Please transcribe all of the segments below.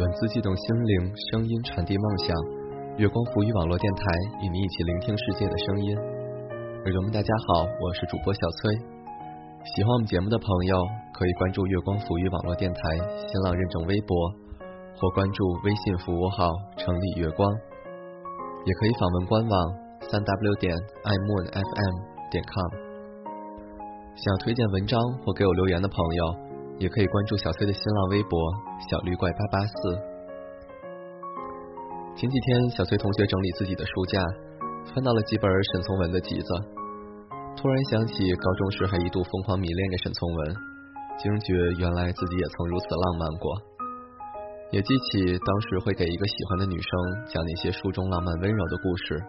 文字悸动心灵，声音传递梦想。月光浮语网络电台与你一起聆听世界的声音。耳朵们，大家好，我是主播小崔。喜欢我们节目的朋友，可以关注月光浮语网络电台新浪认证微博，或关注微信服务号“城里月光”，也可以访问官网三 w 点 iMoonFM 点 com。想要推荐文章或给我留言的朋友。也可以关注小崔的新浪微博“小绿怪八八四”。前几天，小崔同学整理自己的书架，翻到了几本沈从文的集子，突然想起高中时还一度疯狂迷恋着沈从文，惊觉原来自己也曾如此浪漫过，也记起当时会给一个喜欢的女生讲那些书中浪漫温柔的故事，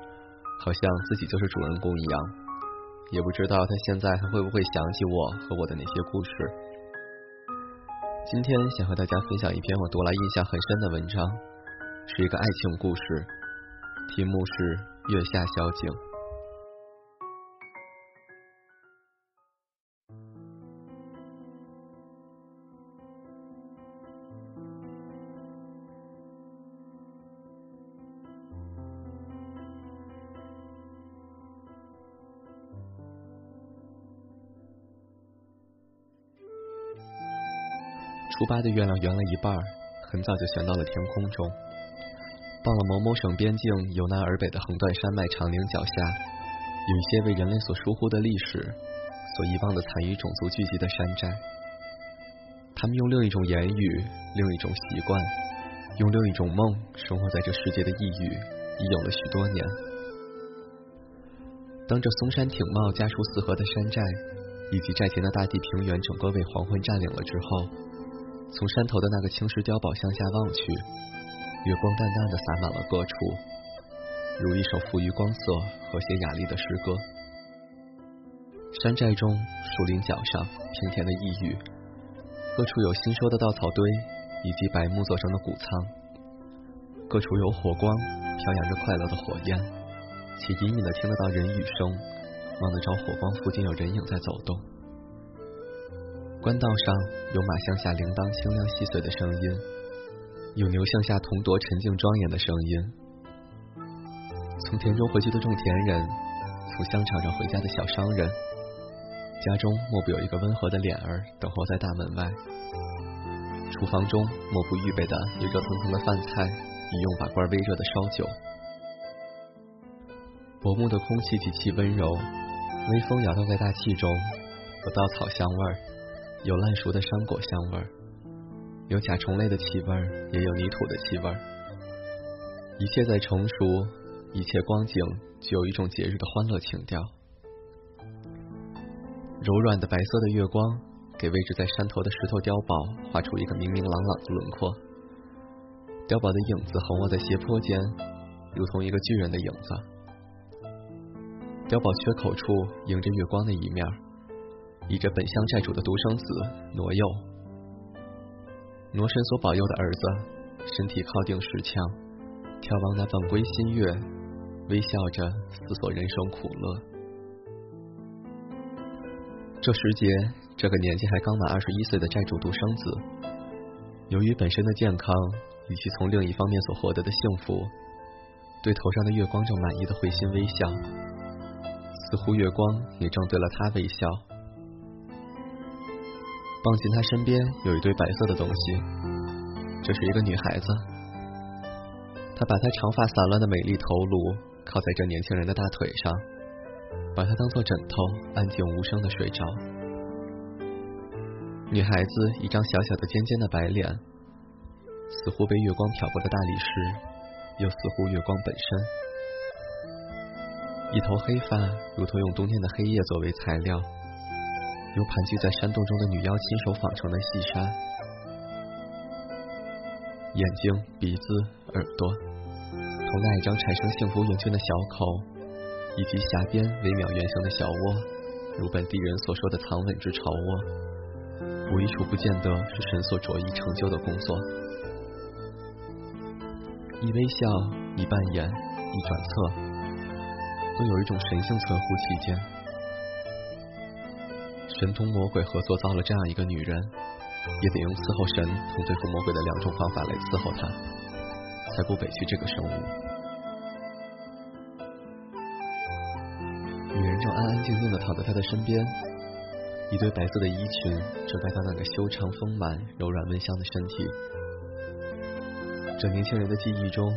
好像自己就是主人公一样，也不知道他现在还会不会想起我和我的那些故事。今天想和大家分享一篇我读来印象很深的文章，是一个爱情故事，题目是《月下小景》。初八的月亮圆了一半，很早就悬到了天空中。到了某某省边境由南而北的横断山脉长岭脚下，有一些为人类所疏忽的历史、所遗忘的残余种族聚集的山寨。他们用另一种言语、另一种习惯、用另一种梦生活在这世界的异域，已有了许多年。当这嵩山挺茂、家书四合的山寨，以及寨前的大地平原，整个被黄昏占领了之后。从山头的那个青石碉堡向下望去，月光淡淡的洒满了各处，如一首富于光色、和谐雅丽的诗歌。山寨中、树林角上，平田的异域，各处有新收的稻草堆，以及白木做成的谷仓。各处有火光，飘扬着快乐的火焰，且隐隐的听得到人语声，望得着火光附近有人影在走动。官道上有马向下铃铛清亮细碎的声音，有牛向下铜铎沉静庄严的声音。从田中回去的种田人，从香肠上回家的小商人，家中莫不有一个温和的脸儿等候在大门外。厨房中莫不预备的有热腾腾的饭菜，与用把罐微热的烧酒。薄暮的空气极其温柔，微风摇荡在大气中，有稻草香味儿。有烂熟的山果香味儿，有甲虫类的气味儿，也有泥土的气味儿。一切在成熟，一切光景具有一种节日的欢乐情调。柔软的白色的月光，给位置在山头的石头碉堡画出一个明明朗朗的轮廓。碉堡的影子横卧在斜坡间，如同一个巨人的影子。碉堡缺口处迎着月光的一面。倚着本乡寨主的独生子挪佑，挪神所保佑的儿子，身体靠定石墙，眺望那本归新月，微笑着思索人生苦乐。这时节，这个年纪还刚满二十一岁的寨主独生子，由于本身的健康以及从另一方面所获得的幸福，对头上的月光正满意的会心微笑，似乎月光也正对了他微笑。望进他身边有一堆白色的东西，这是一个女孩子。她把她长发散乱的美丽头颅靠在这年轻人的大腿上，把她当做枕头，安静无声的睡着。女孩子一张小小的尖尖的白脸，似乎被月光漂过的大理石，又似乎月光本身。一头黑发，如同用冬天的黑夜作为材料。由盘踞在山洞中的女妖亲手纺成的细纱，眼睛、鼻子、耳朵，同那一张产生幸福圆圈的小口，以及峡边微渺圆形的小窝，如本地人所说的藏稳之巢窝，无一处不见得是神所着意成就的工作。一微笑，一扮演，一转侧，都有一种神性存乎其间。神同魔鬼合作造了这样一个女人，也得用伺候神同对付魔鬼的两种方法来伺候她，才不委屈这个生物。女人正安安静静的躺在他的身边，一对白色的衣裙遮盖她那个修长丰满、柔软温香的身体。这年轻人的记忆中，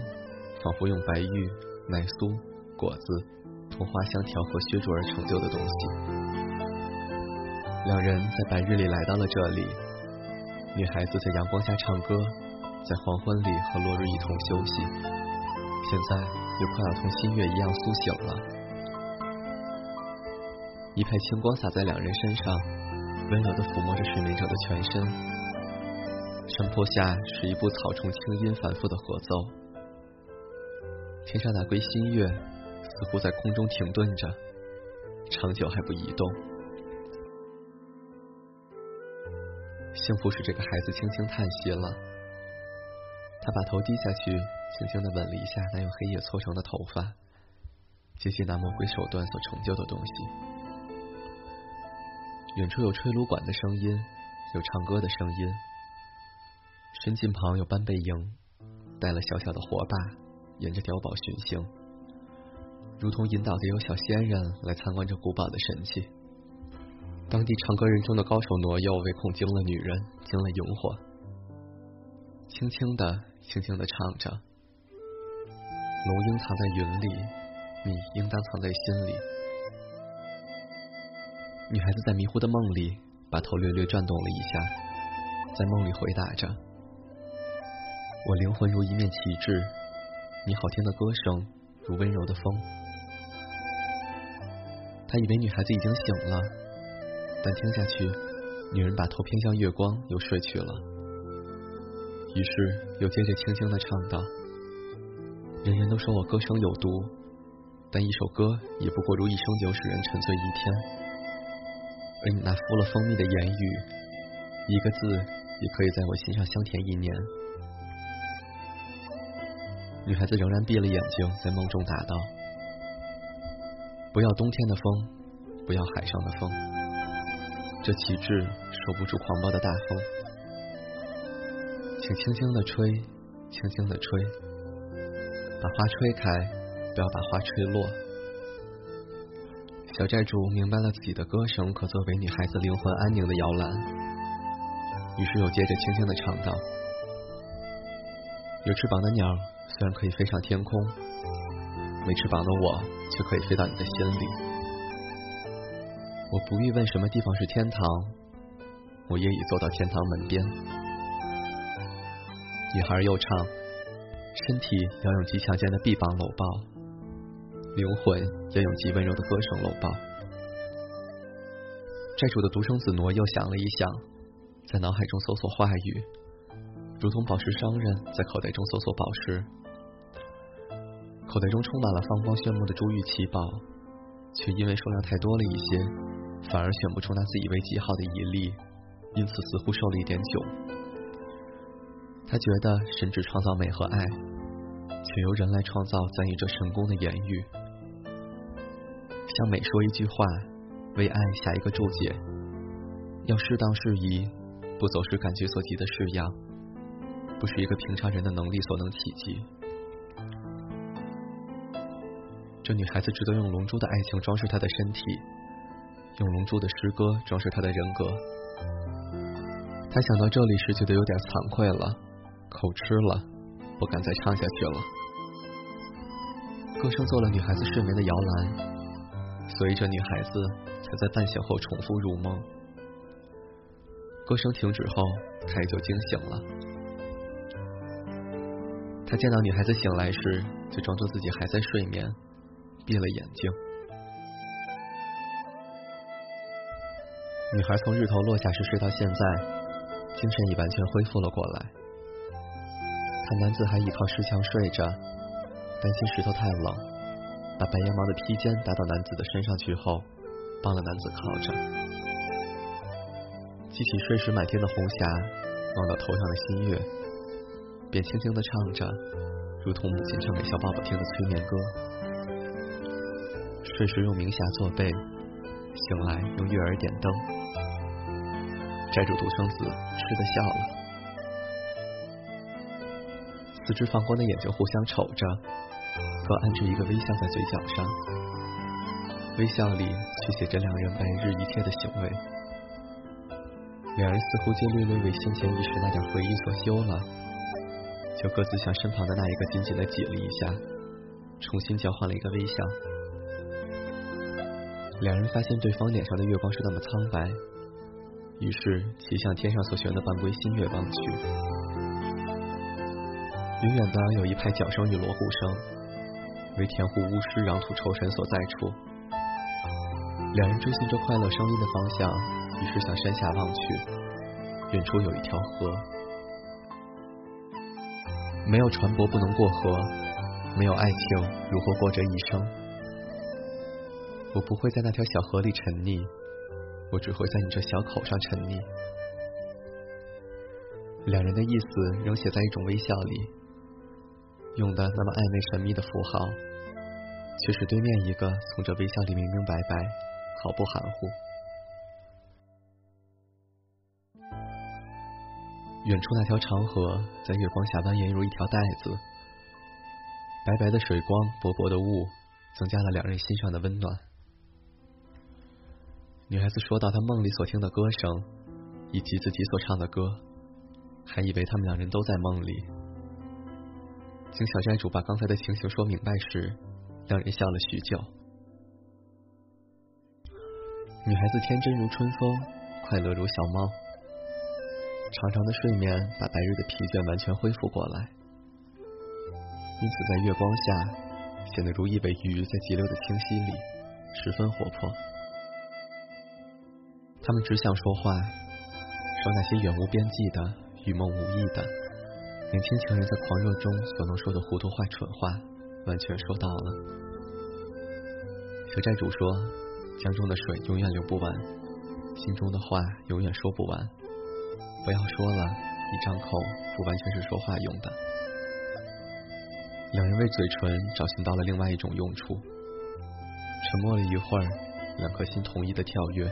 仿佛用白玉、奶酥、果子同花香调和削铸而成就的东西。两人在白日里来到了这里，女孩子在阳光下唱歌，在黄昏里和落日一同休息。现在又快要同新月一样苏醒了。一派清光洒在两人身上，温柔地抚摸着睡眠者的全身。山坡下是一部草虫轻音反复的合奏，天上那归新月似乎在空中停顿着，长久还不移动。幸福使这个孩子轻轻叹息了，他把头低下去，轻轻的吻了一下那用黑夜搓成的头发，接近那魔鬼手段所成就的东西。远处有吹芦管的声音，有唱歌的声音。身近旁有班贝营，带了小小的火把，沿着碉堡巡行，如同引导的有小仙人来参观这古堡的神器。当地唱歌人中的高手挪右，唯恐惊了女人，惊了萤火，轻轻的，轻轻的唱着：“龙应藏在云里，你应当藏在心里。”女孩子在迷糊的梦里，把头略略转动了一下，在梦里回答着：“我灵魂如一面旗帜，你好听的歌声如温柔的风。”他以为女孩子已经醒了，但听下去，女人把头偏向月光，又睡去了。于是又接着轻轻的唱道：“人人都说我歌声有毒，但一首歌也不过如一升酒，使人沉醉一天。”而你那敷了蜂蜜的言语，一个字也可以在我心上香甜一年。女孩子仍然闭了眼睛，在梦中答道：“不要冬天的风，不要海上的风，这旗帜守不住狂暴的大风。请轻轻的吹，轻轻的吹，把花吹开，不要把花吹落。”小寨主明白了自己的歌声可作为女孩子灵魂安宁的摇篮，于是又接着轻轻的唱道：“有翅膀的鸟虽然可以飞上天空，没翅膀的我却可以飞到你的心里。我不必问什么地方是天堂，我也已走到天堂门边。”女孩又唱：“身体要用极强健的臂膀搂抱。”灵魂要用极温柔的歌声搂抱。寨主的独生子挪又想了一想，在脑海中搜索话语，如同宝石商人在口袋中搜索宝石。口袋中充满了放光炫目的珠玉奇宝，却因为数量太多了一些，反而选不出那自以为极好的一粒，因此似乎受了一点窘。他觉得神只创造美和爱，却由人来创造赞誉这神功的言语。向美说一句话，为爱下一个注解，要适当适宜，不走失感觉所及的式样，不是一个平常人的能力所能企及。这女孩子值得用龙珠的爱情装饰她的身体，用龙珠的诗歌装饰她的人格。她想到这里时，觉得有点惭愧了，口吃了，不敢再唱下去了。歌声做了女孩子睡眠的摇篮。所以，这女孩子才在半醒后重复入梦。歌声停止后，她也就惊醒了。他见到女孩子醒来时，就装作自己还在睡眠，闭了眼睛。女孩从日头落下时睡到现在，精神已完全恢复了过来。看男子还倚靠石墙睡着，担心石头太冷。把白羊毛的披肩搭到男子的身上去后，帮了男子靠着。记起睡时满天的红霞，望到头上的新月，便轻轻的唱着，如同母亲唱给小宝宝听的催眠歌。睡时用明霞作被，醒来用月儿点灯。债主独生子吃的笑了，四只放光的眼睛互相瞅着，各按着一个微笑在嘴角上，微笑里却写着两人白日一切的行为。两人似乎皆略略为先前一时那点回忆所羞了，就各自向身旁的那一个紧紧的挤了一下，重新交换了一个微笑。两人发现对方脸上的月光是那么苍白，于是齐向天上所悬的半归新月望去。远远的有一派脚声与锣鼓声，为田户巫师壤土酬神所在处。两人追寻着快乐声音的方向。于是向山下望去，远处有一条河，没有船舶不能过河，没有爱情如何过这一生？我不会在那条小河里沉溺，我只会在你这小口上沉溺。两人的意思仍写在一种微笑里，用的那么暧昧神秘的符号，却使对面一个从这微笑里明明白白，毫不含糊。远处那条长河在月光下蜿蜒如一条带子，白白的水光，薄薄的雾，增加了两人心上的温暖。女孩子说到她梦里所听的歌声，以及自己所唱的歌，还以为他们两人都在梦里。经小寨主把刚才的情形说明白时，两人笑了许久。女孩子天真如春风，快乐如小猫。长长的睡眠把白日的疲倦完全恢复过来，因此在月光下显得如一尾鱼在急流的清溪里，十分活泼。他们只想说话，说那些远无边际的、与梦无异的，年轻情人在狂热中所能说的糊涂话、蠢话，完全说到了。小寨主说：“江中的水永远流不完，心中的话永远说不完。”不要说了，一张口不完全是说话用的。两人为嘴唇找寻到了另外一种用处。沉默了一会儿，两颗心同意的跳跃，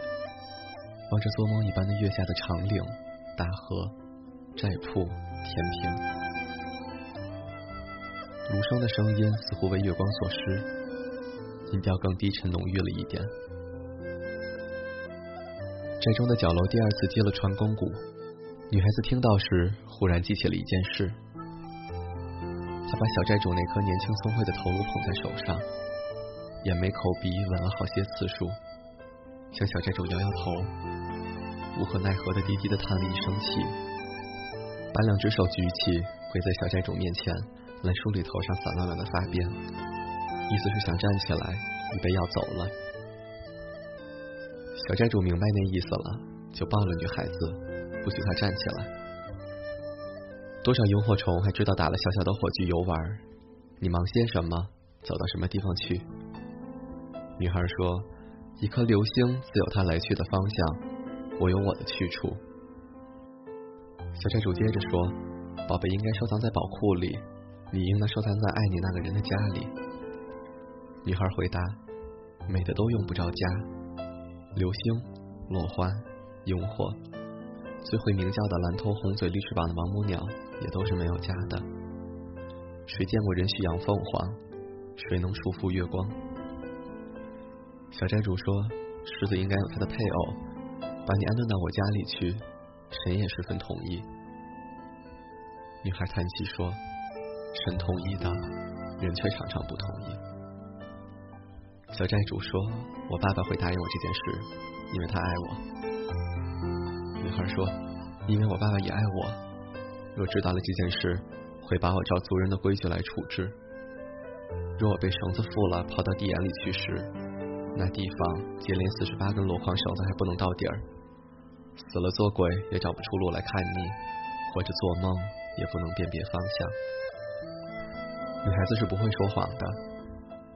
望着做梦一般的月下的长岭、大河、寨铺、田平。芦笙的声音似乎为月光所失，音调更低沉浓郁了一点。寨中的角楼第二次接了传宫鼓。女孩子听到时，忽然记起了一件事。她把小寨主那颗年轻聪慧的头颅捧在手上，眼眉口鼻吻了好些次数，向小寨主摇摇头，无可奈何的低低的叹了一声气，把两只手举起，跪在小寨主面前，来梳理头上散乱乱的发辫，意思是想站起来，预备要走了。小寨主明白那意思了，就抱了女孩子。不许她站起来！多少萤火虫还知道打了小小的火炬游玩？你忙些什么？走到什么地方去？女孩说：“一颗流星自有它来去的方向，我有我的去处。”小债主接着说：“宝贝应该收藏在宝库里，你应当收藏在爱你那个人的家里。”女孩回答：“美的都用不着家，流星、落花、萤火。”最会鸣叫的蓝头红嘴绿翅膀的王母鸟，也都是没有家的。谁见过人去养凤凰？谁能束缚月光？小寨主说：“狮子应该有它的配偶，把你安顿到我家里去。”神也十分同意。女孩叹气说：“神同意的，人却常常不同意。”小寨主说：“我爸爸会答应我这件事，因为他爱我。”女孩说：“因为我爸爸也爱我，若知道了这件事，会把我照族人的规矩来处置。若我被绳子缚了，抛到地眼里去时，那地方接连四十八根箩筐绳子还不能到底儿，死了做鬼也找不出路来看你，或者做梦也不能辨别方向。女孩子是不会说谎的。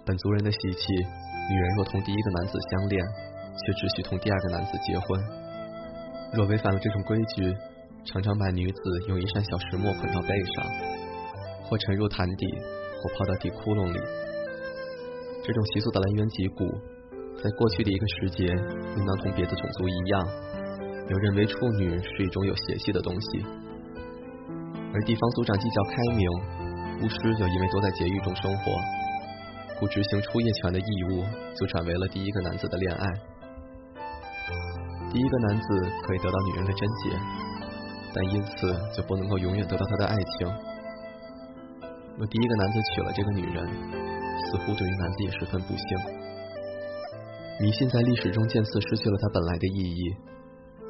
本族人的习气，女人若同第一个男子相恋，却只许同第二个男子结婚。”若违反了这种规矩，常常把女子用一扇小石磨捆到背上，或沉入潭底，或抛到地窟窿里。这种习俗的来源极古，在过去的一个时节，应当同别的种族一样，有认为处女是一种有邪气的东西，而地方族长既较开明，巫师又因为都在监狱中生活，故执行出夜权的义务就转为了第一个男子的恋爱。第一个男子可以得到女人的贞洁，但因此就不能够永远得到她的爱情。若第一个男子娶了这个女人，似乎对于男子也十分不幸。迷信在历史中渐次失去了它本来的意义，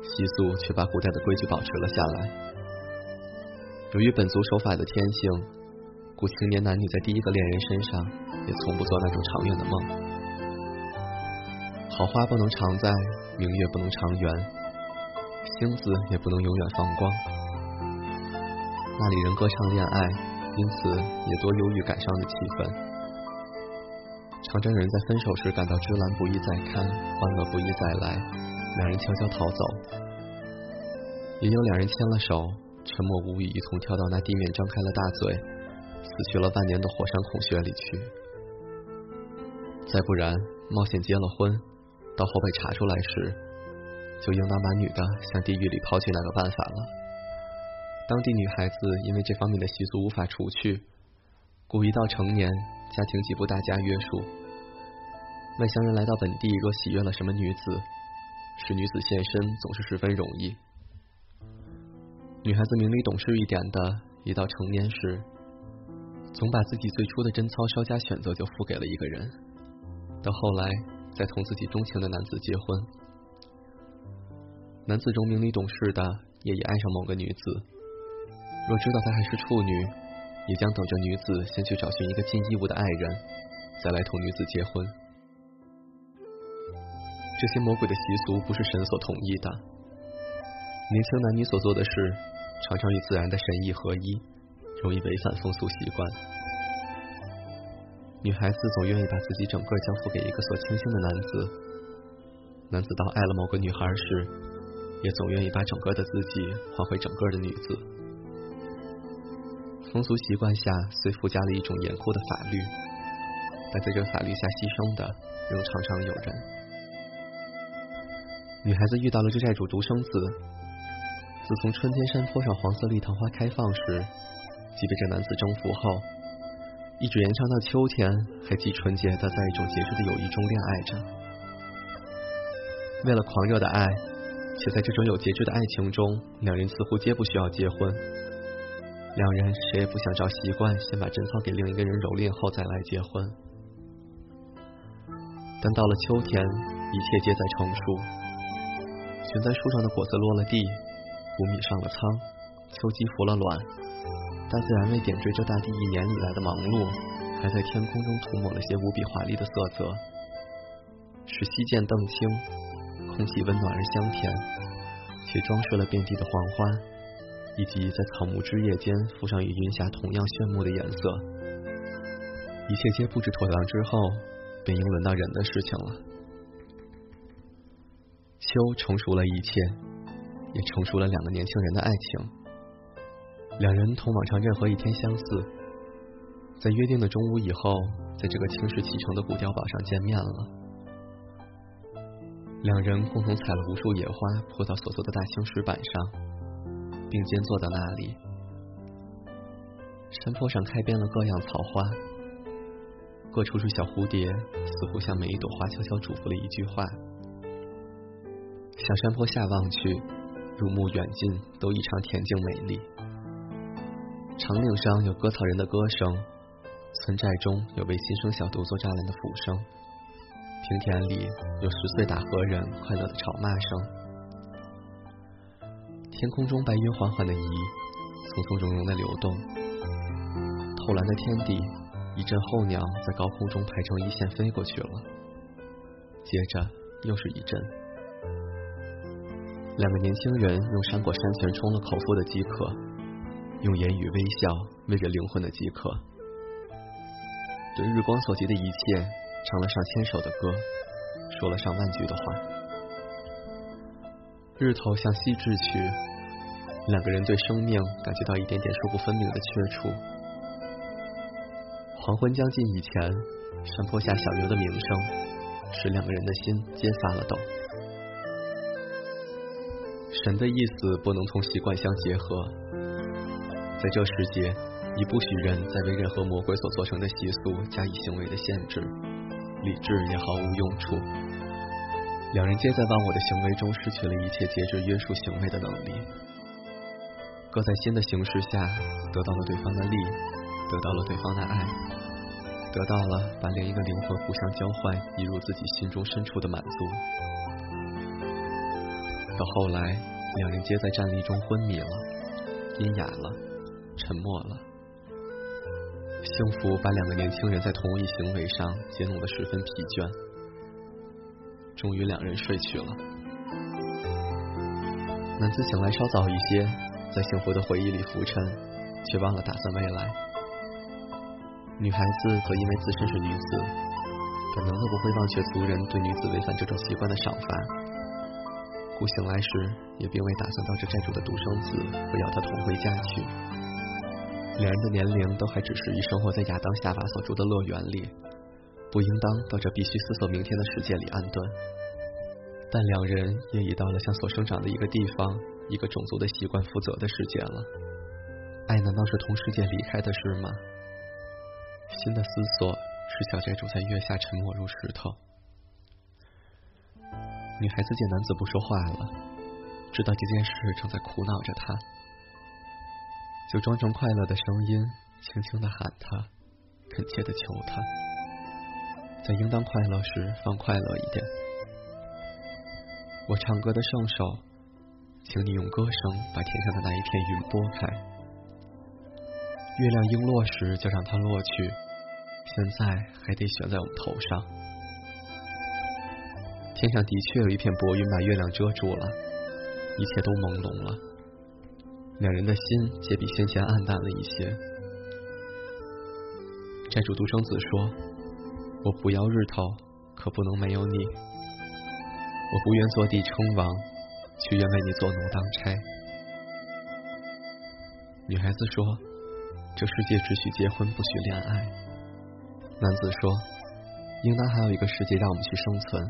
习俗却把古代的规矩保持了下来。由于本族守法的天性，古青年男女在第一个恋人身上也从不做那种长远的梦。好花不能常在，明月不能长圆，星子也不能永远放光。那里人歌唱恋爱，因此也多忧郁感伤的气氛。常真人在分手时感到芝兰不易再看，欢乐不易再来，两人悄悄逃走。也有两人牵了手，沉默无语，一同跳到那地面张开了大嘴、死去了万年的火山孔穴里去。再不然，冒险结了婚，到后被查出来时，就应当把女的向地狱里抛去那个办法了。当地女孩子因为这方面的习俗无法除去，故一到成年。家庭几不大家约束，外乡人来到本地，若喜悦了什么女子，使女子现身总是十分容易。女孩子明理懂事一点的，一到成年时，总把自己最初的贞操稍加选择就付给了一个人，到后来再同自己钟情的男子结婚。男子中明理懂事的，也已爱上某个女子，若知道她还是处女。也将等着女子先去找寻一个尽义务的爱人，再来同女子结婚。这些魔鬼的习俗不是神所同意的。年轻男女所做的事，常常与自然的神意合一，容易违反风俗习惯。女孩子总愿意把自己整个交付给一个所倾心的男子，男子到爱了某个女孩时，也总愿意把整个的自己还回整个的女子。风俗习惯下，虽附加了一种严酷的法律，但在这法律下牺牲的，仍常常有人。女孩子遇到了这债主独生子，自从春天山坡上黄色绿藤花开放时，即被这男子征服后，一直延长到秋天，还既纯洁的在一种节制的友谊中恋爱着。为了狂热的爱，且在这种有节制的爱情中，两人似乎皆不需要结婚。两人谁也不想照习惯先把贞操给另一个人蹂躏后再来结婚，但到了秋天，一切皆在成熟。悬在树上的果子落了地，谷米上了仓，秋鸡孵了卵，大自然为点缀这大地一年以来的忙碌，还在天空中涂抹了些无比华丽的色泽，使溪涧澄清，空气温暖而香甜，且装饰了遍地的黄花。以及在草木枝叶间附上与云霞同样炫目的颜色，一切皆布置妥当之后，便应轮到人的事情了。秋成熟了一切，也成熟了两个年轻人的爱情。两人同往常任何一天相似，在约定的中午以后，在这个青石砌成的古碉堡上见面了。两人共同采了无数野花，铺到所坐的大青石板上。并肩坐在那里，山坡上开遍了各样草花，各处处小蝴蝶似乎向每一朵花悄悄嘱咐了一句话。向山坡下望去，入目远近都异常恬静美丽。长岭上有割草人的歌声，村寨中有为新生小犊做栅栏的抚声，平田里有十岁打禾人快乐的吵骂声。天空中白云缓缓的移，从从容容的流动。透蓝的天地，一阵候鸟在高空中排成一线飞过去了。接着又是一阵。两个年轻人用山果山泉冲了口腹的饥渴，用言语微笑喂着灵魂的饥渴。对日光所及的一切，唱了上千首的歌，说了上万句的话。日头向西掷去，两个人对生命感觉到一点点说不分明的缺处。黄昏将近以前，山坡下小牛的鸣声使两个人的心皆发了抖。神的意思不能同习惯相结合，在这时节，已不许人再为任何魔鬼所做成的习俗加以行为的限制，理智也毫无用处。两人皆在忘我的行为中失去了一切节制约束行为的能力，各在新的形式下得到了对方的利，得到了对方的爱，得到了把另一个灵魂互相交换移入自己心中深处的满足。到后来，两人皆在战栗中昏迷了，阴哑了，沉默了。幸福把两个年轻人在同一行为上激弄得十分疲倦，终于两人睡去了。男子醒来稍早一些，在幸福的回忆里浮沉，却忘了打算未来。女孩子则因为自身是女子，本能的不会忘却族人对女子违反这种习惯的赏罚。故醒来时，也并未打算当这债主的独生子会要他同回家去。两人的年龄都还只是以生活在亚当夏娃所住的乐园里，不应当到这必须思索明天的世界里安顿。但两人也已到了向所生长的一个地方、一个种族的习惯负责的世界了。爱难道是同世界离开的事吗？新的思索使小债主在月下沉默如石头。女孩子见男子不说话了，知道这件事正在苦恼着他，就装成快乐的声音，轻轻的喊他，恳切的求他，在应当快乐时放快乐一点。我唱歌的圣手，请你用歌声把天上的那一片云拨开。月亮应落时就让它落去，现在还得悬在我们头上。天上的确有一片薄云把月亮遮住了，一切都朦胧了。两人的心皆比先前暗淡了一些。债主独生子说：“我不要日头，可不能没有你。我不愿坐地称王，却愿为你做奴当差。”女孩子说：“这世界只许结婚，不许恋爱。”男子说：“应当还有一个世界让我们去生存。”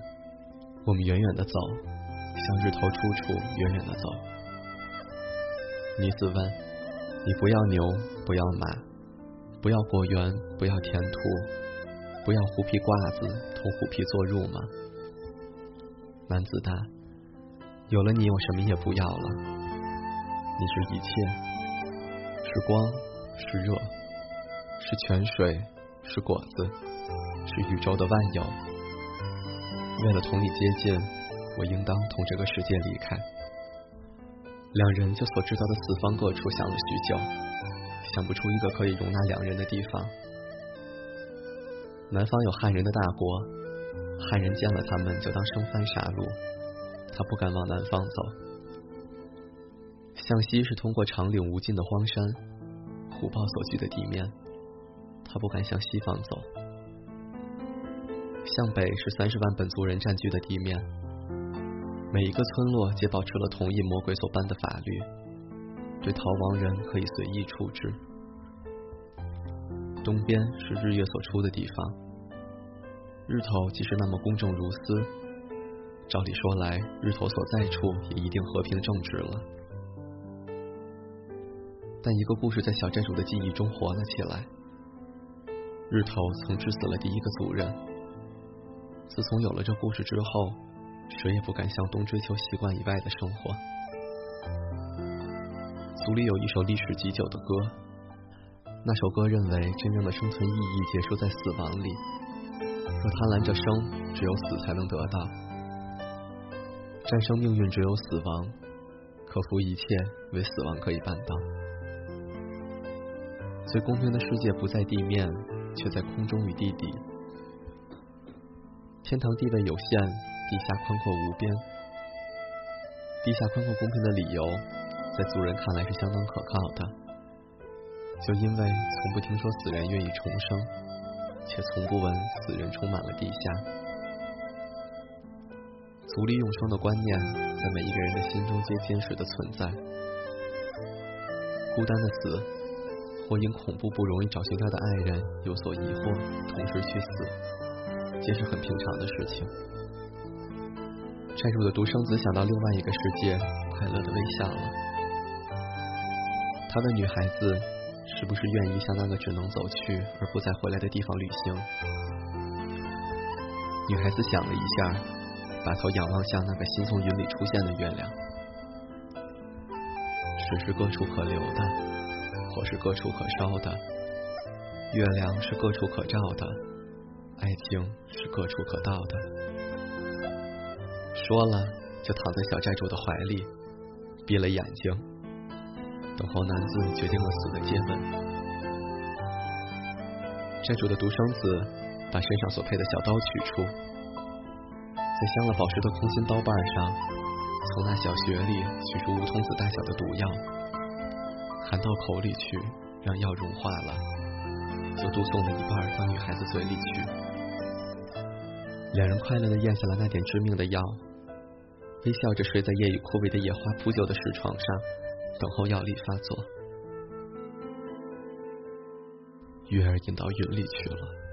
我们远远的走，向日头出处远远的走。女子问：“你不要牛，不要马，不要果园，不要田土，不要狐皮褂子同狐皮做褥吗？”男子答：“有了你，我什么也不要了。你是一切，是光，是热，是泉水，是果子，是宇宙的万有。”为了同你接近，我应当同这个世界离开。两人就所知道的四方各处想了许久，想不出一个可以容纳两人的地方。南方有汉人的大国，汉人见了他们就当生番杀戮，他不敢往南方走。向西是通过长岭无尽的荒山、虎豹所居的地面，他不敢向西方走。向北是三十万本族人占据的地面，每一个村落皆保持了同一魔鬼所颁的法律，对逃亡人可以随意处置。东边是日月所出的地方，日头即是那么公正如斯，照理说来，日头所在处也一定和平正直了。但一个故事在小寨主的记忆中活了起来，日头曾致死了第一个族人。自从有了这故事之后，谁也不敢向东追求习惯以外的生活。族里有一首历史极久的歌，那首歌认为真正的生存意义结束在死亡里。若贪婪着生，只有死才能得到；战胜命运，只有死亡；克服一切，唯死亡可以办到。最公平的世界不在地面，却在空中与地底。天堂地位有限，地下宽阔无边。地下宽阔公平的理由，在族人看来是相当可靠的，就因为从不听说死人愿意重生，且从不闻死人充满了地下。族里永生的观念，在每一个人的心中皆坚实的存在。孤单的死，或因恐怖不容易找寻他的爱人有所疑惑，同时去死。皆是很平常的事情。债主的独生子想到另外一个世界，快乐的微笑了。他问女孩子，是不是愿意向那个只能走去而不再回来的地方旅行？女孩子想了一下，把头仰望向那个新从云里出现的月亮。水是各处可流的，火是各处可烧的，月亮是各处可照的，爱情是各处可到的。说了，就躺在小寨主的怀里，闭了眼睛，等候男子决定了死的接吻。债主的独生子把身上所配的小刀取出，在镶了宝石的空心刀把上。从那小穴里取出梧桐子大小的毒药，含到口里去，让药融化了，就渡送了一半到女孩子嘴里去。两人快乐的咽下了那点致命的药，微笑着睡在夜雨枯萎的野花铺就的石床上，等候药力发作。月儿引到云里去了。